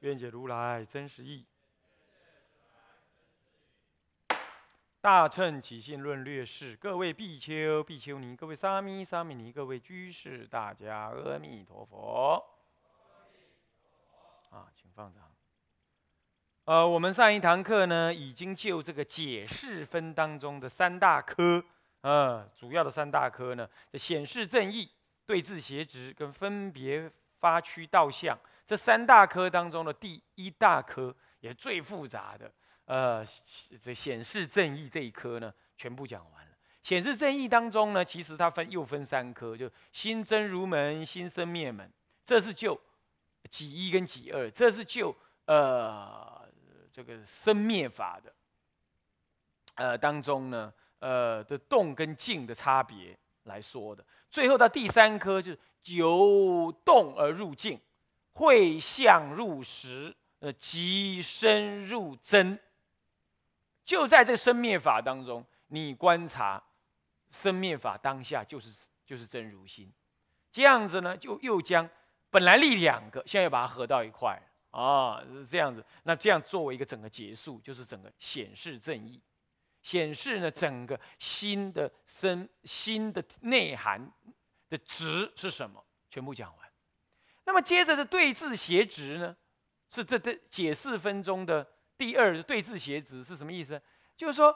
愿解如来真实义。大乘起信论略释，各位比丘、比丘尼，各位沙弥、沙弥尼，各位居士，大家阿弥陀佛。啊，请放上。呃，我们上一堂课呢，已经就这个解释分当中的三大科，呃，主要的三大科呢，显示正义、对治邪执跟分别发区道相。这三大科当中的第一大科也最复杂的，呃，这显示正义这一科呢，全部讲完了。显示正义当中呢，其实它分又分三科，就心真如门、心生灭门，这是就己一跟己二，这是就呃这个生灭法的，呃当中呢，呃的动跟静的差别来说的。最后到第三科就是由动而入静。会相入实，呃，即深入真。就在这生灭法当中，你观察生灭法当下就是就是真如心。这样子呢，就又将本来立两个，现在又把它合到一块啊，是这样子。那这样作为一个整个结束，就是整个显示正义，显示呢整个心的生心的内涵的值是什么，全部讲完。那么接着是对治邪执呢，是这这解释分钟的第二对治邪执是什么意思？就是说，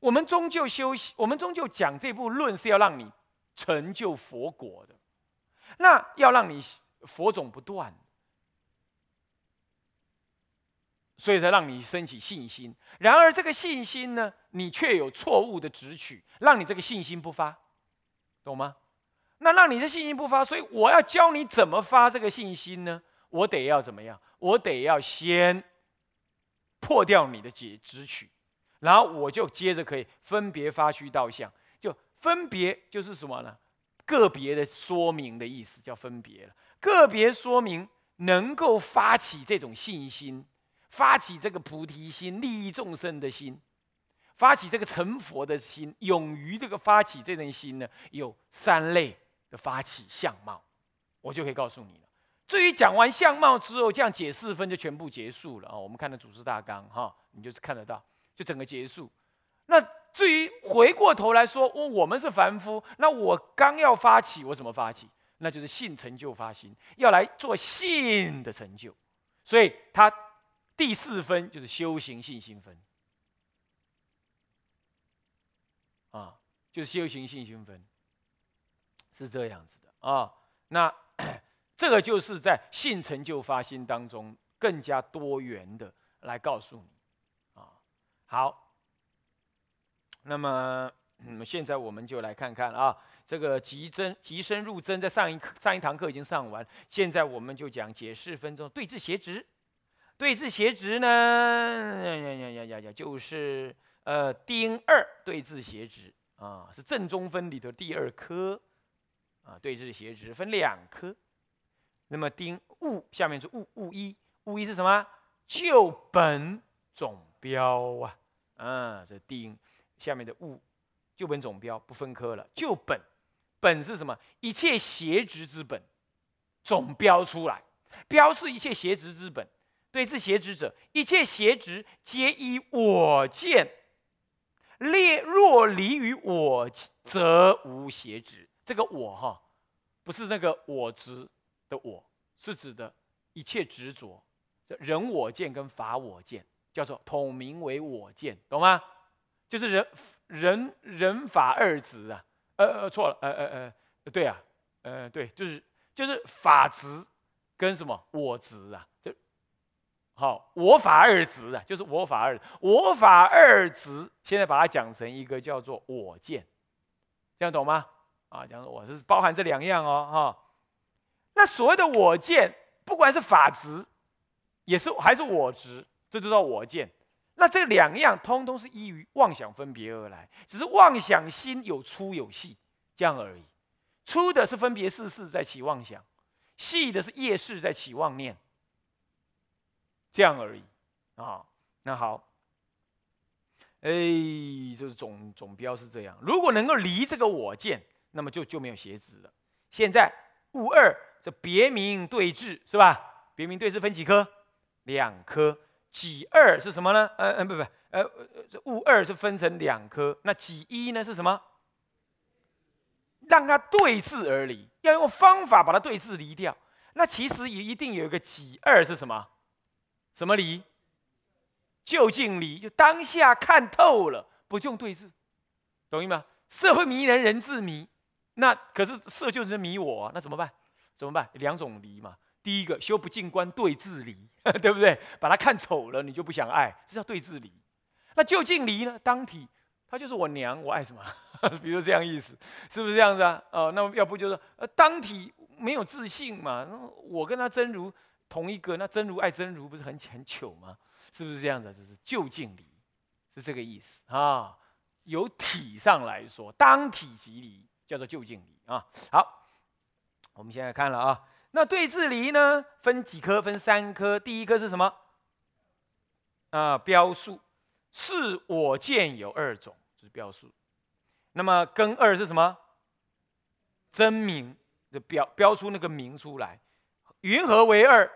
我们终究修习，我们终究讲这部论是要让你成就佛果的，那要让你佛种不断，所以才让你升起信心。然而这个信心呢，你却有错误的执取，让你这个信心不发，懂吗？那让你的信心不发，所以我要教你怎么发这个信心呢？我得要怎么样？我得要先破掉你的解执取，然后我就接着可以分别发虚道相，就分别就是什么呢？个别的说明的意思叫分别了。个别说明能够发起这种信心，发起这个菩提心、利益众生的心，发起这个成佛的心，勇于这个发起这种心呢，有三类。的发起相貌，我就可以告诉你了。至于讲完相貌之后，这样解四分就全部结束了啊。我们看的组织大纲哈，你就是看得到，就整个结束。那至于回过头来说，我我们是凡夫，那我刚要发起，我怎么发起？那就是信成就发心，要来做信的成就。所以他第四分就是修行信心分啊，就是修行信心分。是这样子的啊，那 这个就是在性成就发心当中更加多元的来告诉你啊。好，那么 现在我们就来看看啊，这个极真极深入真，在上一课上一堂课已经上完，现在我们就讲解释分钟对治邪执。对治邪执呢，呀呀呀呀呀，就是呃丁二对治邪执啊，是正中分里的第二科。啊，对治邪执分两科，那么丁戊下面是戊戊一，戊一是什么？就本总标啊，啊，这丁下面的戊，就本总标不分科了，就本，本是什么？一切邪执之本，总标出来，标是一切邪执之本。对治邪执者，一切邪执皆依我见，列若离于我，则无邪执。这个我哈，不是那个我执的我，是指的一切执着，人我见跟法我见，叫做统名为我见，懂吗？就是人人人法二执啊，呃呃错了，呃呃呃，对啊，呃对，就是就是法执跟什么我执啊，就好我法二执啊，就是我法二我法二执，现在把它讲成一个叫做我见，这样懂吗？啊，讲我是包含这两样哦，哈。那所谓的我见，不管是法执，也是还是我执，这就叫我见。那这两样通通是依于妄想分别而来，只是妄想心有粗有细，这样而已。粗的是分别事事在起妄想，细的是业事在起妄念，这样而已啊。那好，哎，就是总总标是这样。如果能够离这个我见，那么就就没有邪执了。现在物二这别名对峙是吧？别名对峙分几颗？两颗。己二是什么呢？呃呃不不呃呃物二是分成两颗。那己一呢是什么？让它对峙而离，要用方法把它对峙离掉。那其实也一定有一个己二是什么？什么离？就近离，就当下看透了，不用对峙，懂意吗？社会迷人，人自迷。那可是色就是迷我，那怎么办？怎么办？两种离嘛。第一个修不净观对治离，对不对？把它看丑了，你就不想爱，这叫对治离。那就近离呢？当体，他就是我娘，我爱什么？比如这样意思，是不是这样子啊？哦，那要不就是呃，当体没有自信嘛？我跟他真如同一个，那真如爱真如，不是很很糗吗？是不是这样子？这是就近离，是这个意思啊。由体上来说，当体即离，叫做就近离啊。好，我们现在看了啊。那对治离呢？分几颗？分三颗。第一颗是什么？啊，标数。是我见有二种，就是标数。那么根二是什么？真名的标标出那个名出来。云何为二？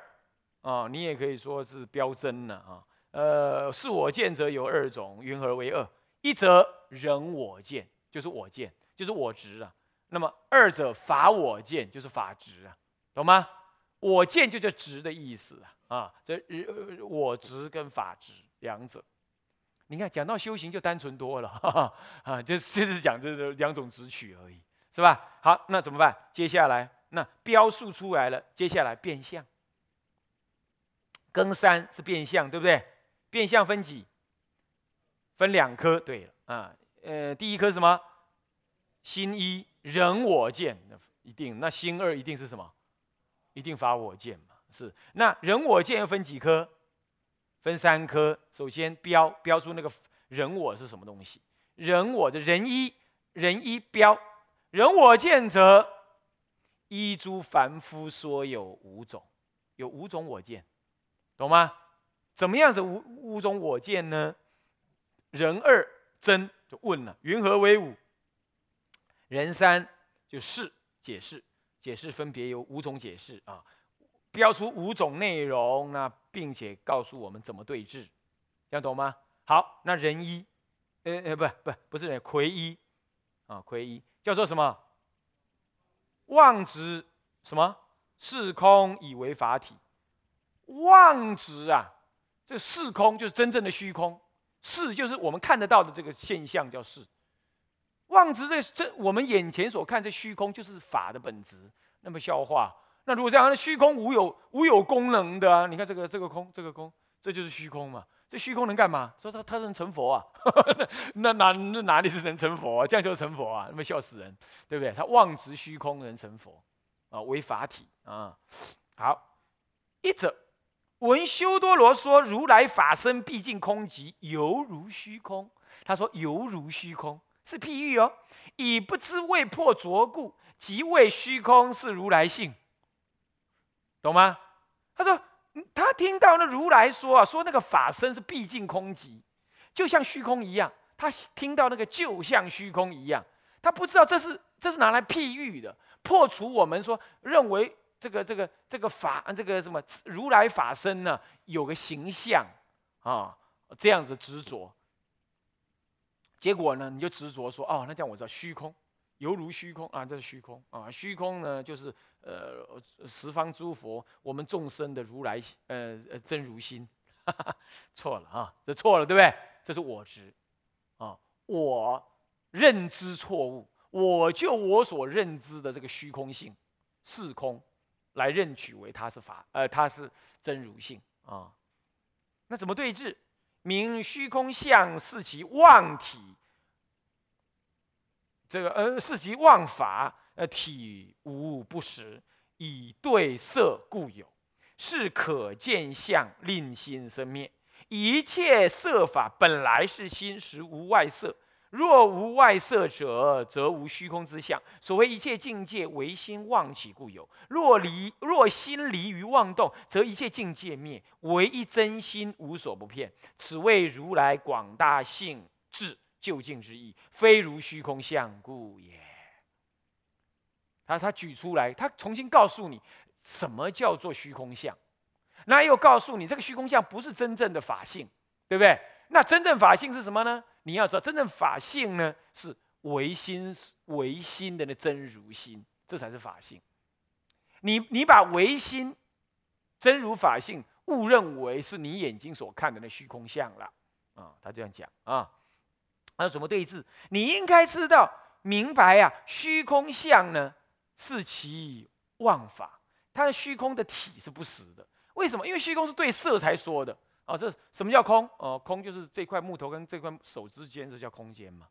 啊，你也可以说是标真呢啊。呃，是我见者有二种，云何为二？一则人我见，就是我见，就是我执啊。那么二者法我见，就是法执啊。懂吗？我见就叫执的意思啊！啊，这我执跟法执两者，你看讲到修行就单纯多了啊！就就是讲这两种执取而已，是吧？好，那怎么办？接下来那标数出来了，接下来变相。庚三是变相，对不对？变相分几？分两颗。对了啊，呃，第一颗什么？心一人我见，一定。那心二一定是什么？一定发我见嘛？是那人我见又分几颗？分三颗。首先标标出那个人我是什么东西？人我的人一人一标人我见者，一诸凡夫说有五种，有五种我见，懂吗？怎么样是五五种我见呢？人二真就问了，云何为五？人三就是解释。解释分别有五种解释啊，标出五种内容，那并且告诉我们怎么对治，这样懂吗？好，那人一，呃呃，不不不是人，魁一啊，魁一叫做什么？妄执什么？是空以为法体，妄执啊，这是空就是真正的虚空，是就是我们看得到的这个现象叫是。妄执这这我们眼前所看这虚空就是法的本质，那么笑话。那如果这样，那虚空无有无有功能的？你看这个这个空，这个空，这就是虚空嘛？这虚空能干嘛？说他他能成佛啊？那哪那哪里是能成佛啊？这样就成佛啊？那么笑死人，对不对？他妄执虚空能成佛啊？为法体啊？好，一者闻修多罗说如来法身毕竟空寂，犹如虚空。他说犹如虚空。是譬喻哦，以不知未破浊故，即为虚空是如来性，懂吗？他说，他听到那如来说啊，说那个法身是毕竟空寂，就像虚空一样。他听到那个就像虚空一样，他不知道这是这是拿来譬喻的，破除我们说认为这个这个这个法这个什么如来法身呢，有个形象啊，这样子执着。结果呢，你就执着说，哦，那这样我知道虚空，犹如虚空啊，这是虚空啊，虚空呢就是呃十方诸佛，我们众生的如来呃呃真如心，错了啊，这错了对不对？这是我执啊，我认知错误，我就我所认知的这个虚空性是空，来认取为它是法，呃，它是真如性啊，那怎么对治？名虚空相是其妄体，这个呃是其妄法，呃体无不实，以对色故有。是可见相，令心生灭。一切色法本来是心，实无外色。若无外色者，则无虚空之相。所谓一切境界，唯心妄起故有。若离若心离于妄动，则一切境界灭。唯一真心，无所不骗。此谓如来广大性智究竟之意，非如虚空相故也。他他举出来，他重新告诉你，什么叫做虚空相。那又告诉你，这个虚空相不是真正的法性，对不对？那真正法性是什么呢？你要知道，真正法性呢是唯心唯心的那真如心，这才是法性。你你把唯心真如法性误认为是你眼睛所看的那虚空相了啊！他这样讲啊，那怎么对峙？你应该知道明白呀，虚空相呢是其妄法，它的虚空的体是不实的。为什么？因为虚空是对色才说的啊。这什么叫空？哦，空就是这块木头跟这块手之间，这叫空间嘛。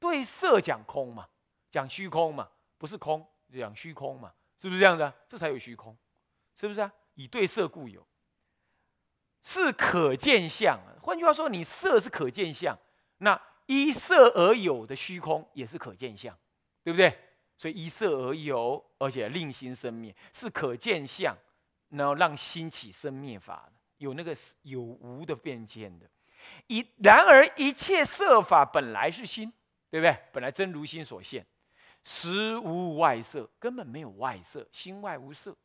对色讲空嘛，讲虚空嘛，不是空，讲虚空嘛，是不是这样子？这才有虚空，是不是啊？以对色故有，是可见相。换句话说，你色是可见相，那依色而有的虚空也是可见相，对不对？所以依色而有，而且令心生灭，是可见相。然后让心起生灭法有那个有无的变迁的，一然而一切色法本来是心，对不对？本来真如心所现，实无外色，根本没有外色，心外无色，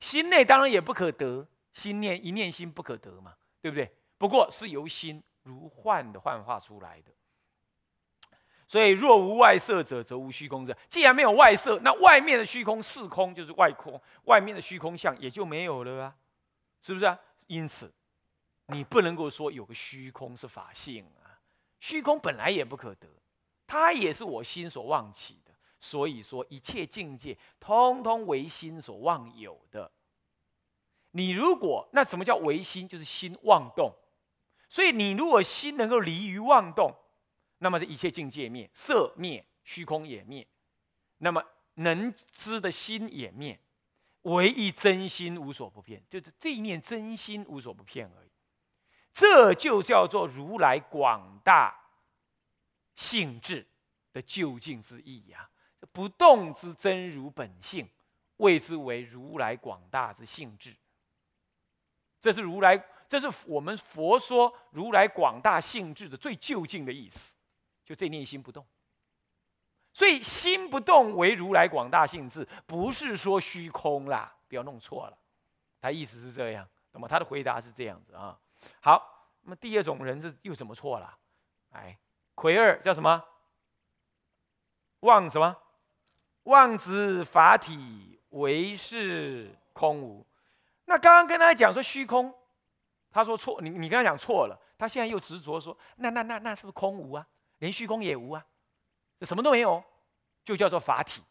心内当然也不可得，心念一念心不可得嘛，对不对？不过是由心如幻的幻化出来的。所以若无外色者，则无虚空者。既然没有外色，那外面的虚空是空，就是外空，外面的虚空相也就没有了啊，是不是啊？因此，你不能够说有个虚空是法性啊，虚空本来也不可得，它也是我心所妄起的。所以说，一切境界通通为心所妄有的。你如果那什么叫唯心？就是心妄动。所以你如果心能够离于妄动。那么这一切境界灭，色灭，虚空也灭，那么能知的心也灭，唯一真心无所不骗，就是这一念真心无所不骗而已。这就叫做如来广大性质的究竟之意呀！不动之真如本性，谓之为如来广大之性质。这是如来，这是我们佛说如来广大性质的最究竟的意思。就这念心不动，所以心不动为如来广大性智，不是说虚空啦，不要弄错了。他意思是这样，那么他的回答是这样子啊。好，那么第二种人是又怎么错了？哎，魁二叫什么？妄什么？妄执法体为是空无。那刚刚跟他讲说虚空，他说错，你你跟他讲错了，他现在又执着说，那那那那是不是空无啊？连虚空也无啊，什么都没有，就叫做法体。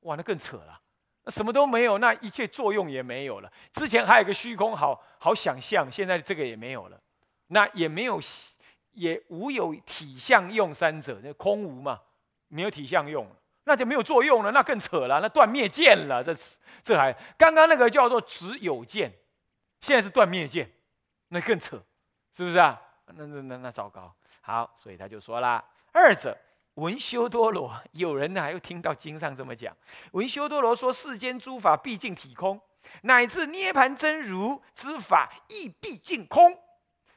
哇，那更扯了。那什么都没有，那一切作用也没有了。之前还有一个虚空，好好想象，现在这个也没有了。那也没有，也无有体相用三者，那空无嘛，没有体相用，那就没有作用了。那更扯了，那断灭见了。这这还刚刚那个叫做只有见，现在是断灭见，那更扯，是不是啊？那那那那糟糕。好，所以他就说了。二者文修多罗，有人呢还又听到经上这么讲。文修多罗说：世间诸法毕竟体空，乃至涅盘真如之法亦毕竟空。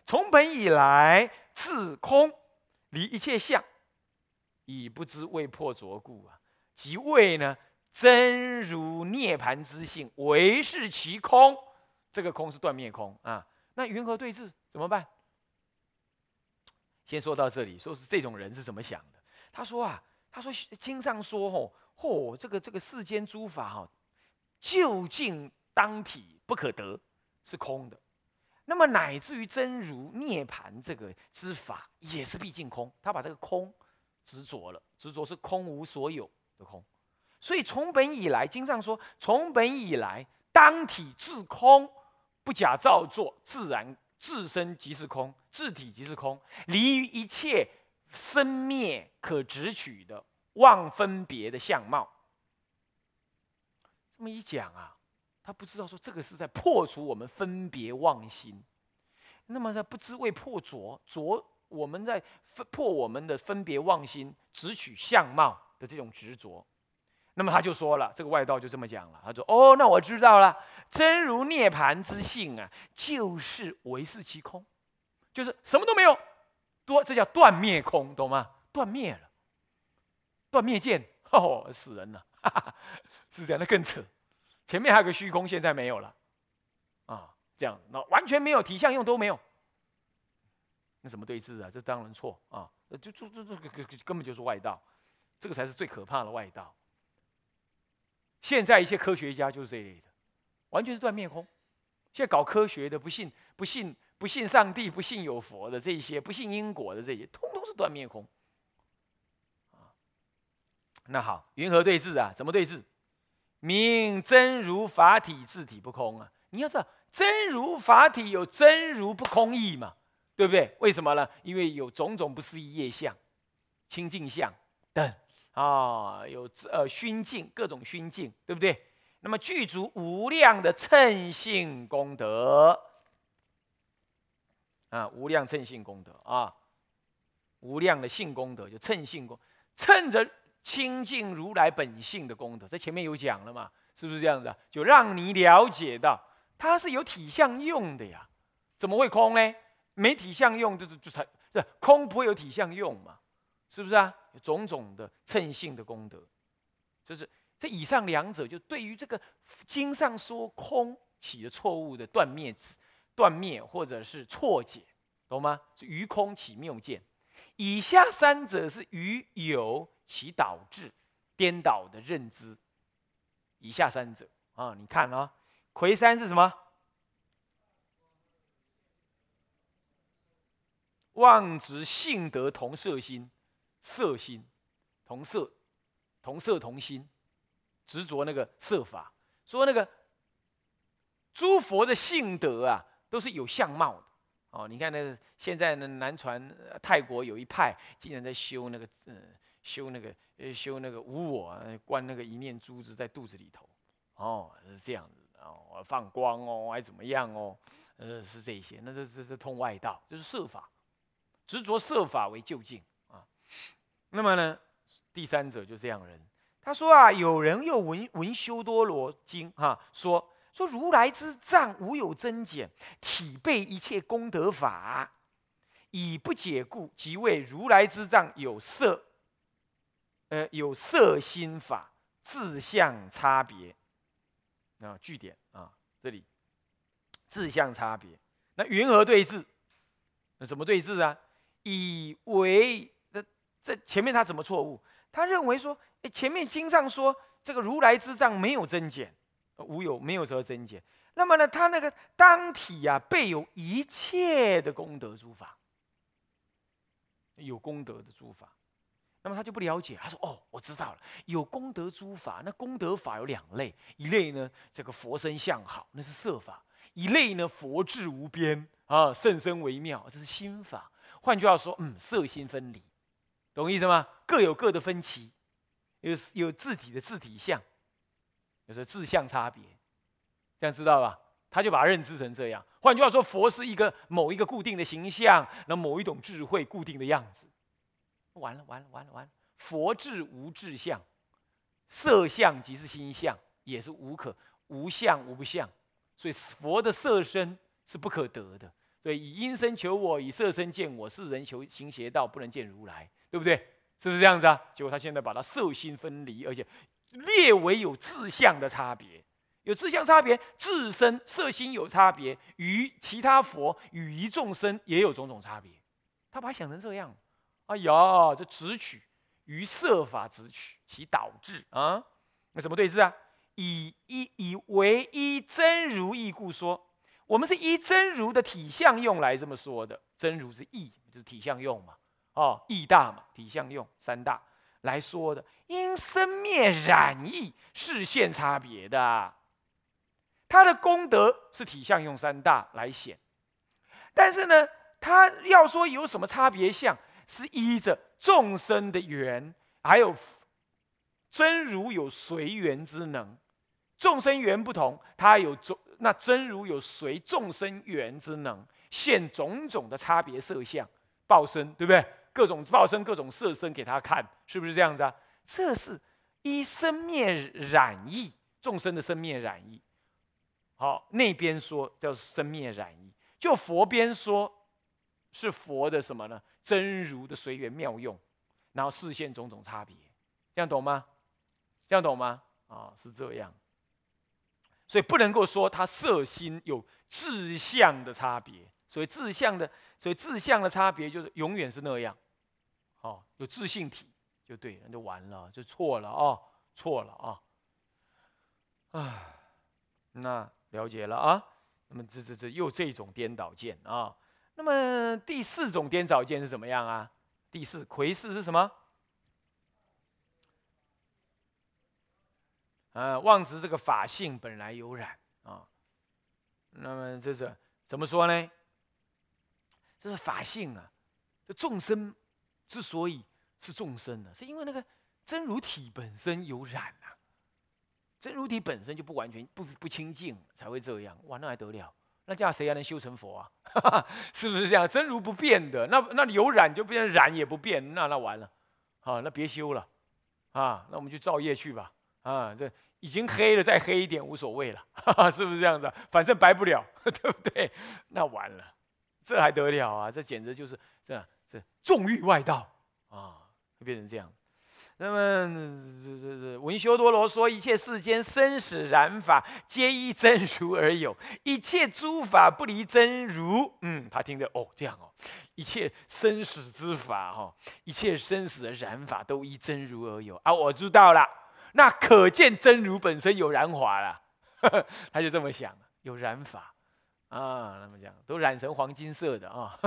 从本以来自空，离一切相，已不知未破着故啊！即谓呢真如涅盘之性，唯是其空。这个空是断灭空啊。那云何对治？怎么办？先说到这里，说是这种人是怎么想的？他说啊，他说经上说吼，嚯，这个这个世间诸法哈，究竟当体不可得，是空的。那么乃至于真如涅盘这个之法，也是毕竟空。他把这个空执着了，执着是空无所有的空。所以从本以来，经上说，从本以来当体自空，不假造作，自然。自身即是空，自体即是空，离于一切生灭可执取的妄分别的相貌。这么一讲啊，他不知道说这个是在破除我们分别妄心。那么在不知为破浊浊，我们在分破我们的分别妄心，执取相貌的这种执着。那么他就说了，这个外道就这么讲了，他说：“哦，那我知道了，真如涅盘之性啊，就是唯是其空，就是什么都没有，多这叫断灭空，懂吗？断灭了，断灭见，哦，死人了，是这样，那更扯。前面还有个虚空，现在没有了，啊。”这样，那完全没有体相用都没有，那怎么对峙啊？这当然错啊！就就就这个根本就是外道，这个才是最可怕的外道。现在一些科学家就是这一类的，完全是断灭空。现在搞科学的，不信不信不信上帝，不信有佛的这些，不信因果的这些，通通是断灭空。啊，那好，云何对峙啊？怎么对峙？明真如法体自体不空啊！你要知道。真如法体有真如不空义嘛？对不对？为什么呢？因为有种种不思议业相、清净相等啊，有呃熏净各种熏净，对不对？那么具足无量的称性功德啊，无量称性功德啊，无量的性功德就称性功，趁着清净如来本性的功德，在前面有讲了嘛？是不是这样子啊？就让你了解到。它是有体相用的呀，怎么会空呢？没体相用，就就就才这空不会有体相用嘛？是不是啊？种种的称性的功德，就是这以上两者，就对于这个经上说空起了错误的断灭、断灭或者是错解，懂吗？是于空起谬见。以下三者是于有其导致颠倒的认知。以下三者啊，你看啊。魁山是什么？妄执性德同色心，色心同色，同色同心，执着那个色法。说那个诸佛的性德啊，都是有相貌的。哦，你看那现在呢，南传泰国有一派，竟然在修那个，呃，修那个，呃，修那个无我，关那个一念珠子在肚子里头。哦，是这样子。哦，放光哦，还怎么样哦？呃，是这些，那这这是通外道，就是设法，执着设法为究竟啊。那么呢，第三者就这样人，他说啊，有人又闻闻修多罗经哈，说说如来之藏无有增减，体备一切功德法，以不解故，即为如来之藏有色，呃，有色心法，自相差别。啊，据点啊，这里自相差别。那云何对峙？那怎么对峙啊？以为那这前面他怎么错误？他认为说，哎，前面经上说这个如来之藏没有增减，无有没有说增减。那么呢，他那个当体呀，备有一切的功德诸法，有功德的诸法。那么他就不了解，他说：“哦，我知道了，有功德诸法。那功德法有两类，一类呢，这个佛身相好，那是色法；一类呢，佛智无边啊，甚深微妙，这是心法。换句话说，嗯，色心分离，懂意思吗？各有各的分歧，有有自体的自体相，有时候自相差别，这样知道吧？他就把它认知成这样。换句话说，佛是一个某一个固定的形象，那某一种智慧固定的样子。”完了完了完了完了！佛智无智相，色相即是心相，也是无可无相无不相。所以佛的色身是不可得的。所以以因身求我，以色身见我，世人求行邪道，不能见如来，对不对？是不是这样子啊？结果他现在把它色心分离，而且列为有自相的差别，有自相差别，自身色心有差别，与其他佛与一众生也有种种差别。他把它想成这样。哎呀，这直取于色法直取，其导致啊？那什么对峙啊？以一以唯一真如意故说，我们是依真如的体相用来这么说的。真如是义，就是体相用嘛。哦，义大嘛，体相用三大来说的。因生灭染意是现差别的，他的功德是体相用三大来显。但是呢，他要说有什么差别相？是依着众生的缘，还有真如有随缘之能，众生缘不同，他有众那真如有随众生缘之能，现种种的差别色相，报身对不对？各种报身、各种色身给他看，是不是这样子啊？这是依生灭染意，众生的生灭染意。好，那边说叫生灭染意，就佛边说，是佛的什么呢？真如的随缘妙用，然后视现种种差别，这样懂吗？这样懂吗？啊，是这样。所以不能够说他色心有志向的差别，所以志向的，所以志向的差别就是永远是那样。哦，有自信体就对，那就完了，就错了啊，错了啊。啊，那了解了啊。那么这这这又这种颠倒见啊。那么第四种颠倒见是怎么样啊？第四魁四是什么？呃，妄执这个法性本来有染啊，那么这是怎么说呢？这是法性啊，这众生之所以是众生的，是因为那个真如体本身有染啊，真如体本身就不完全不不清净，才会这样。哇，那还得了？那这样谁还能修成佛啊？是不是这样？真如不变的，那那有染就变成染也不变，那那完了，啊，那别修了，啊，那我们就造业去吧。啊，这已经黑了，再黑一点无所谓了，是不是这样子？反正白不了，对不对？那完了，这还得了啊？这简直就是这这纵欲外道啊，会变成这样。那么文修多罗说，一切世间生死染法，皆依真如而有，一切诸法不离真如。嗯，他听着哦，这样哦，一切生死之法哈，一切生死的染法都依真如而有啊，我知道了。那可见真如本身有染法了，他就这么想，有染法啊，那么讲都染成黄金色的啊，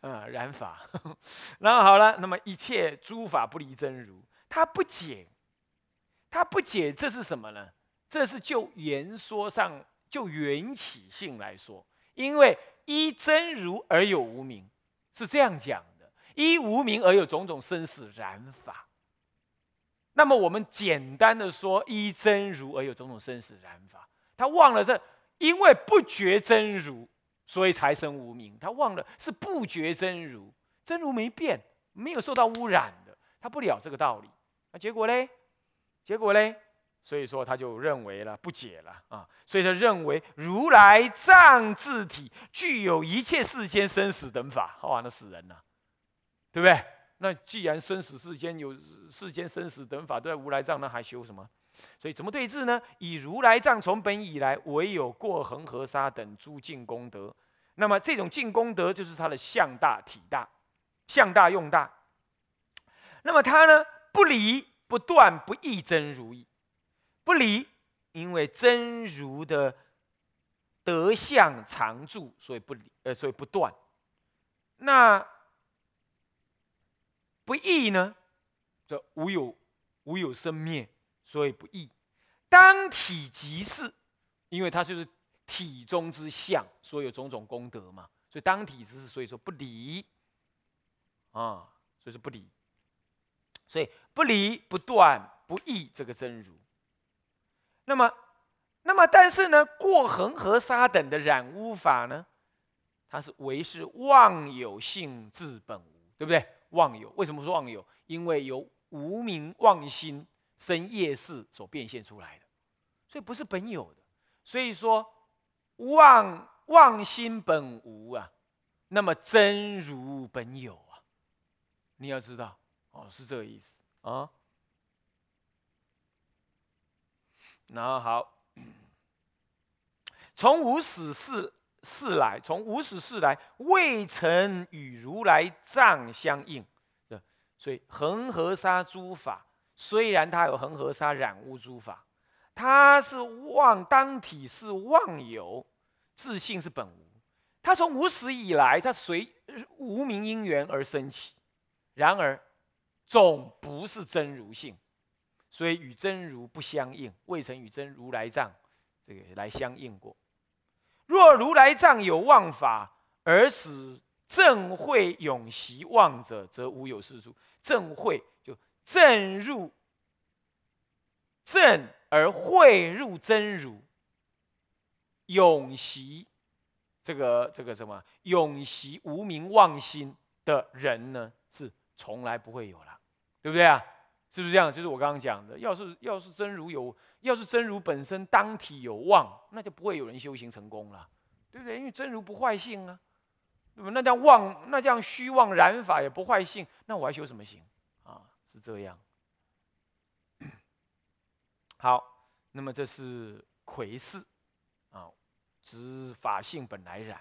啊 染法，然后好了，那么一切诸法不离真如，他不解，他不解这是什么呢？这是就言说上就缘起性来说，因为依真如而有无名，是这样讲的，依无名而有种种生死染法。那么我们简单的说，依真如而有种种生死染法。他忘了这，因为不觉真如，所以才生无名。他忘了是不觉真如，真如没变，没有受到污染的，他不了这个道理。那结果嘞？结果嘞？所以说他就认为了不解了啊。所以他认为如来藏自体具有一切世间生死等法，哇，那死人了，对不对？那既然生死世间有世间生死等法都在如来藏，那还修什么？所以怎么对治呢？以如来藏从本以来，唯有过恒河沙等诸净功德。那么这种净功德就是它的相大体大，相大用大。那么它呢，不离不断不异真如意，不离，因为真如的德相常住，所以不离，呃，所以不断。那。不异呢？这无有无有生灭，所以不异。当体即是，因为它就是体中之相，所以有种种功德嘛。所以当体之是，所以说不离啊，所以说不离。所以不离不断不异这个真如。那么，那么但是呢，过恒河沙等的染污法呢，它是为是妄有性自本无，对不对？妄有，为什么说妄有？因为由无名妄心生业事所变现出来的，所以不是本有的。所以说妄妄心本无啊，那么真如本有啊，你要知道哦，是这个意思啊。然后好，从无始事。世来，从无始世来，未曾与如来藏相应，所以恒河沙诸法，虽然它有恒河沙染污诸法，它是妄当体是妄有，自性是本无。它从无始以来，它随无名因缘而升起，然而总不是真如性，所以与真如不相应，未曾与真如来藏这个来相应过。若如来藏有妄法，而使正会永习妄者，则无有是处。正会正入正而会入真如，永习这个这个什么永习无名妄心的人呢，是从来不会有了，对不对啊？是不是这样？就是我刚刚讲的，要是要是真如有，要是真如本身当体有妄，那就不会有人修行成功了，对不对？因为真如不坏性啊，那么那这样妄，那这样虚妄染法也不坏性，那我还修什么行？是这样。好，那么这是魁四啊，指法性本来然。